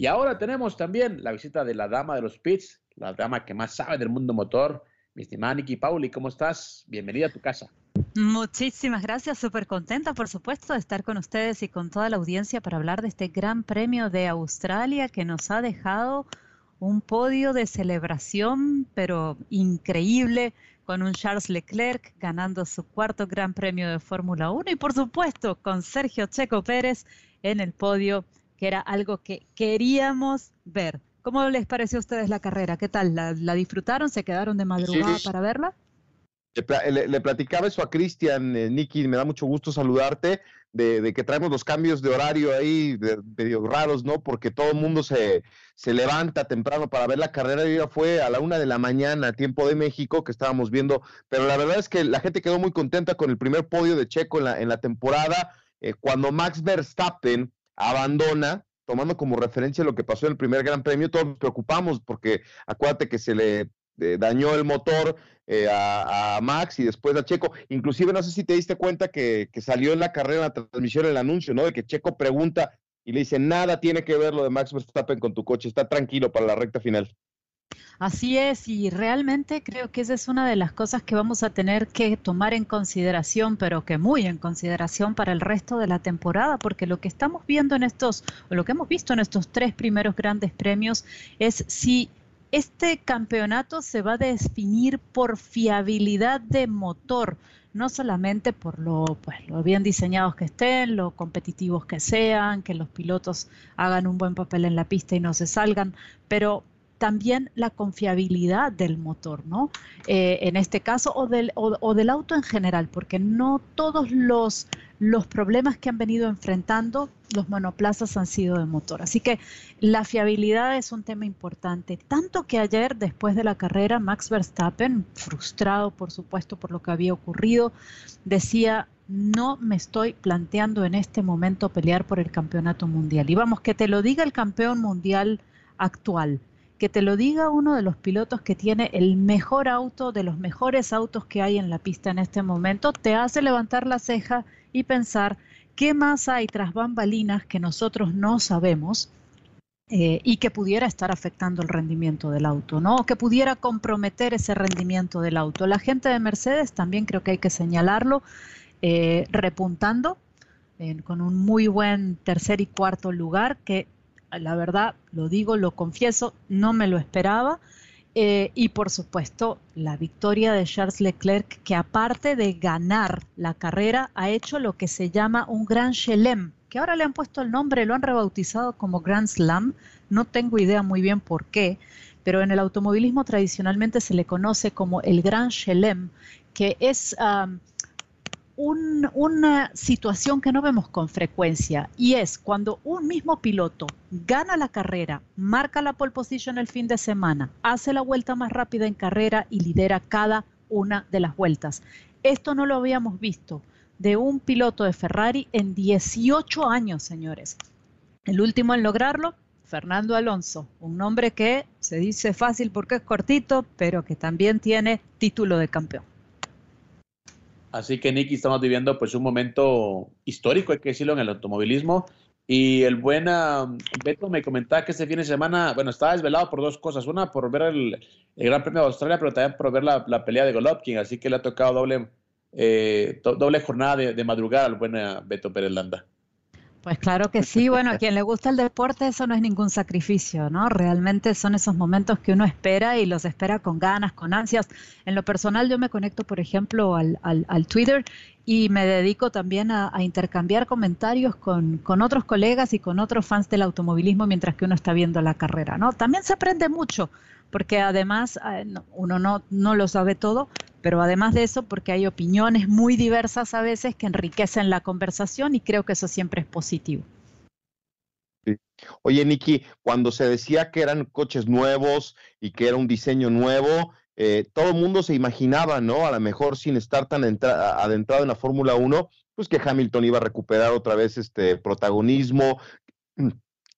Y ahora tenemos también la visita de la dama de los pits, la dama que más sabe del mundo motor, mi estimada Nikki Pauli. ¿Cómo estás? Bienvenida a tu casa. Muchísimas gracias, súper contenta, por supuesto, de estar con ustedes y con toda la audiencia para hablar de este gran premio de Australia que nos ha dejado un podio de celebración, pero increíble, con un Charles Leclerc ganando su cuarto gran premio de Fórmula 1 y por supuesto con Sergio Checo Pérez en el podio que era algo que queríamos ver. ¿Cómo les pareció a ustedes la carrera? ¿Qué tal? ¿La, disfrutaron? ¿Se quedaron de madrugada para verla? Le, platicaba eso a Cristian, eh, Nicky, me da mucho gusto saludarte, de, que traemos los cambios de horario ahí medio raros, ¿no? Porque todo el mundo se, se levanta temprano para ver la carrera y ya fue a la una de la mañana, tiempo de México, que estábamos viendo, pero la verdad es que la gente quedó muy contenta con el primer podio de Checo en la, en la temporada, eh, cuando Max Verstappen abandona, tomando como referencia lo que pasó en el primer Gran Premio, todos nos preocupamos porque acuérdate que se le eh, dañó el motor eh, a, Max y después a Checo. Inclusive no sé si te diste cuenta que, que salió en la carrera, en la transmisión, el anuncio, ¿no? De que Checo pregunta y le dice, nada tiene que ver lo de Max Verstappen con tu coche, está tranquilo para la recta final. Así es, y realmente creo que esa es una de las cosas que vamos a tener que tomar en consideración, pero que muy en consideración para el resto de la temporada, porque lo que estamos viendo en estos, o lo que hemos visto en estos tres primeros grandes premios, es si este campeonato se va a definir por fiabilidad de motor, no solamente por lo, pues, lo bien diseñados que estén, lo competitivos que sean, que los pilotos hagan un buen papel en la pista y no se salgan, pero también la confiabilidad del motor, ¿no? Eh, en este caso, o del, o, del, auto en general, porque no todos los, los problemas que han venido enfrentando los monoplazas han sido de motor. Así que la fiabilidad es un tema importante. Tanto que ayer, después de la carrera, Max Verstappen, frustrado por supuesto por lo que había ocurrido, decía, no me estoy planteando en este momento pelear por el campeonato mundial. Y vamos, que te lo diga el campeón mundial actual que te lo diga uno de los pilotos que tiene el mejor auto, de los mejores autos que hay en la pista en este momento, te hace levantar la ceja y pensar qué más hay tras bambalinas que nosotros no sabemos eh, y que pudiera estar afectando el rendimiento del auto, ¿no? O que pudiera comprometer ese rendimiento del auto. La gente de Mercedes también creo que hay que señalarlo, eh, repuntando con un muy buen tercer y cuarto lugar que la verdad, lo digo, lo confieso, no me lo esperaba. Eh, y por supuesto, la victoria de Charles Leclerc, que aparte de ganar la carrera, ha hecho lo que se llama un Grand Chelem, que ahora le han puesto el nombre, lo han rebautizado como Grand Slam. No tengo idea muy bien por qué, pero en el automovilismo tradicionalmente se le conoce como el Grand Chelem, que es una situación que no vemos con frecuencia y es cuando un mismo piloto gana la carrera, marca la pole position el fin de semana, hace la vuelta más rápida en carrera y lidera cada una de las vueltas. Esto no lo habíamos visto de un piloto de Ferrari en 18 años, señores. El último en lograrlo, Fernando Alonso, un nombre que se dice fácil porque es cortito, pero que también tiene título de campeón. Así que, Nicky, estamos viviendo pues un momento histórico, hay que decirlo, en el automovilismo. Y el buen Beto me comentaba que este fin de semana, bueno, estaba desvelado por dos cosas. Una, por ver el, Gran Premio de Australia, pero también por ver la, pelea de Golovkin. Así que le ha tocado doble, eh, doble jornada de, de madrugada al buen Beto Pérez Landa. Pues claro que sí, bueno, a quien le gusta el deporte eso no es ningún sacrificio, ¿no? Realmente son esos momentos que uno espera y los espera con ganas, con ansias. En lo personal yo me conecto, por ejemplo, al, al, Twitter y me dedico también a, intercambiar comentarios con, con, otros colegas y con otros fans del automovilismo mientras que uno está viendo la carrera, ¿no? También se aprende mucho, porque además eh, uno no, no lo sabe todo, pero además de eso, porque hay opiniones muy diversas a veces que enriquecen la conversación y creo que eso siempre es positivo. Oye, Nicky, cuando se decía que eran coches nuevos y que era un diseño nuevo, eh, todo el mundo se imaginaba, ¿no? A lo mejor sin estar tan adentrado en la Fórmula 1, pues que Hamilton iba a recuperar otra vez este protagonismo,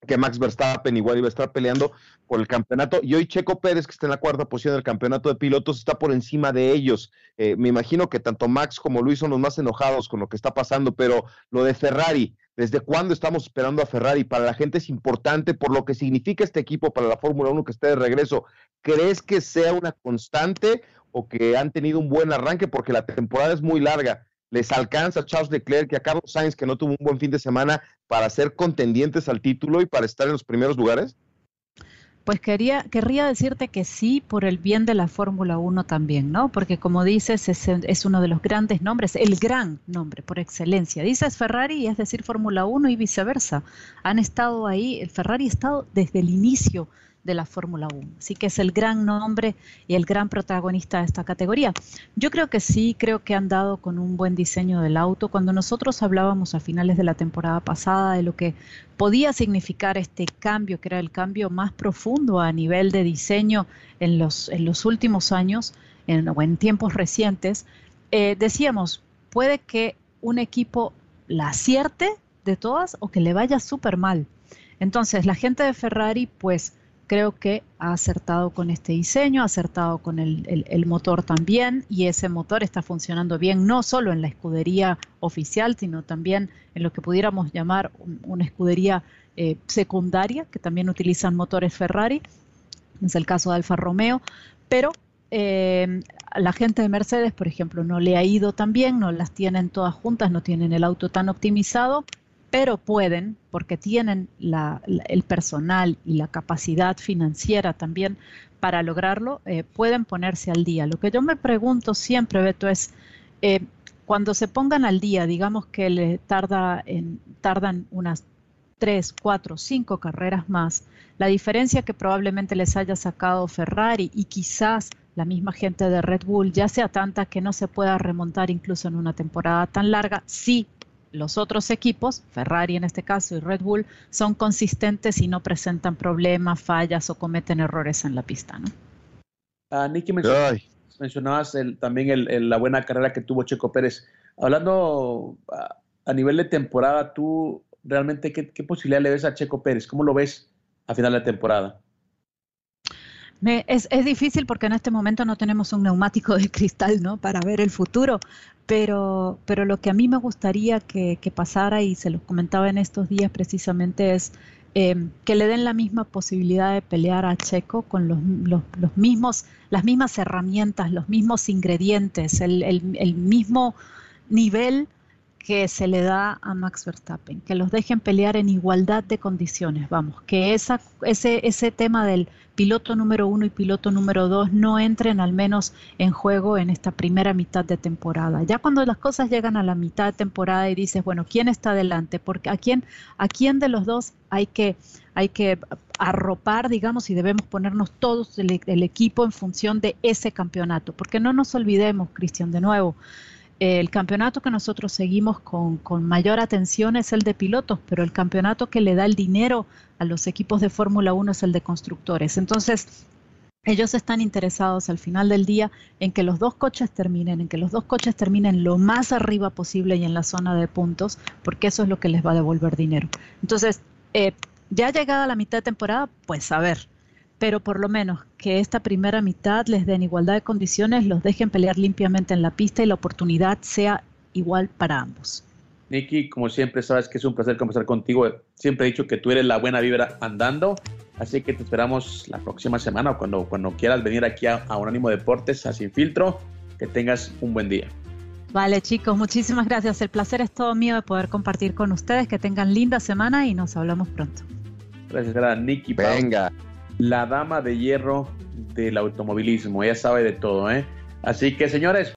que Max Verstappen igual iba a estar peleando por el campeonato. Y hoy Checo Pérez, que está en la cuarta posición del campeonato de pilotos, está por encima de ellos. Eh, me imagino que tanto Max como Luis son los más enojados con lo que está pasando, pero lo de Ferrari, ¿desde cuándo estamos esperando a Ferrari? Para la gente es importante por lo que significa este equipo para la Fórmula 1 que esté de regreso. ¿Crees que sea una constante o que han tenido un buen arranque? Porque la temporada es muy larga les alcanza a Charles Leclerc y a Carlos Sainz, que no tuvo un buen fin de semana, para ser contendientes al título y para estar en los primeros lugares? Pues quería, querría decirte que sí, por el bien de la Fórmula 1 también, ¿no? Porque como dices, es, es, uno de los grandes nombres, el gran nombre por excelencia. Dices Ferrari es decir Fórmula 1 y viceversa. Han estado ahí, el Ferrari ha estado desde el inicio de la Fórmula 1. Así que es el gran nombre y el gran protagonista de esta categoría. Yo creo que sí, creo que han dado con un buen diseño del auto. Cuando nosotros hablábamos a finales de la temporada pasada de lo que podía significar este cambio, que era el cambio más profundo a nivel de diseño en los, en los últimos años en, o en tiempos recientes, eh, decíamos, puede que un equipo la acierte de todas o que le vaya súper mal. Entonces, la gente de Ferrari, pues, creo que ha acertado con este diseño, ha acertado con el, motor también y ese motor está funcionando bien no solo en la escudería oficial, sino también en lo que pudiéramos llamar una escudería eh, secundaria, que también utilizan motores Ferrari, es el caso de Alfa Romeo, pero eh, la gente de Mercedes, por ejemplo, no le ha ido tan bien, no las tienen todas juntas, no tienen el auto tan optimizado pero pueden, porque tienen el personal y la capacidad financiera también para lograrlo, eh, pueden ponerse al día. Lo que yo me pregunto siempre, Beto, es eh, cuando se pongan al día, digamos que le tarda tardan unas tres, cuatro, cinco carreras más, la diferencia que probablemente les haya sacado Ferrari y quizás la misma gente de Red Bull ya sea tanta que no se pueda remontar incluso en una temporada tan larga, sí los otros equipos, Ferrari en este caso y Red Bull, son consistentes y no presentan problemas, fallas o cometen errores en la pista. ¿no? Uh, Nicky, mencionabas, también la buena carrera que tuvo Checo Pérez. Hablando a, nivel de temporada, ¿tú realmente qué, qué posibilidad le ves a Checo Pérez? ¿Cómo lo ves a final de temporada? es, es, difícil porque en este momento no tenemos un neumático de cristal, ¿no? Para ver el futuro, pero, pero lo que a mí me gustaría que, pasara, y se los comentaba en estos días precisamente, es em, que le den la misma posibilidad de pelear a Checo con los, los, los mismos, las mismas herramientas, los mismos ingredientes, el, el, el mismo nivel que se le da a Max Verstappen, que los dejen pelear en igualdad de condiciones, vamos, que esa, ese, ese tema del piloto número uno y piloto número dos no entren al menos en juego en esta primera mitad de temporada. Ya cuando las cosas llegan a la mitad de temporada y dices, bueno, ¿quién está adelante? Porque a quién, a quién de los dos hay que, hay que arropar, digamos, y debemos ponernos todos el, el equipo en función de ese campeonato. Porque no nos olvidemos, Cristian, de nuevo, el campeonato que nosotros seguimos con, mayor atención es el de pilotos, pero el campeonato que le da el dinero a los equipos de Fórmula 1 es el de constructores. Entonces, ellos están interesados al final del día en que los dos coches terminen, en que los dos coches terminen lo más arriba posible y en la zona de puntos, porque eso es lo que les va a devolver dinero. Entonces, eh, ya llegada la mitad de temporada, pues a ver, pero por lo menos que esta primera mitad les den igualdad de condiciones, los dejen pelear limpiamente en la pista y la oportunidad sea igual para ambos. Nicky, como siempre, sabes que es un placer conversar contigo. Siempre he dicho que tú eres la buena vibra andando, así que te esperamos la próxima semana o cuando, cuando quieras venir aquí a, a Unánimo Deportes, a Sin Filtro. Que tengas un buen día. Vale, chicos, muchísimas gracias. El placer es todo mío de poder compartir con ustedes. Que tengan linda semana y nos hablamos pronto. Gracias, gracias Nicky. Venga la dama de hierro del automovilismo. Ella sabe de todo, ¿eh? Así que, señores,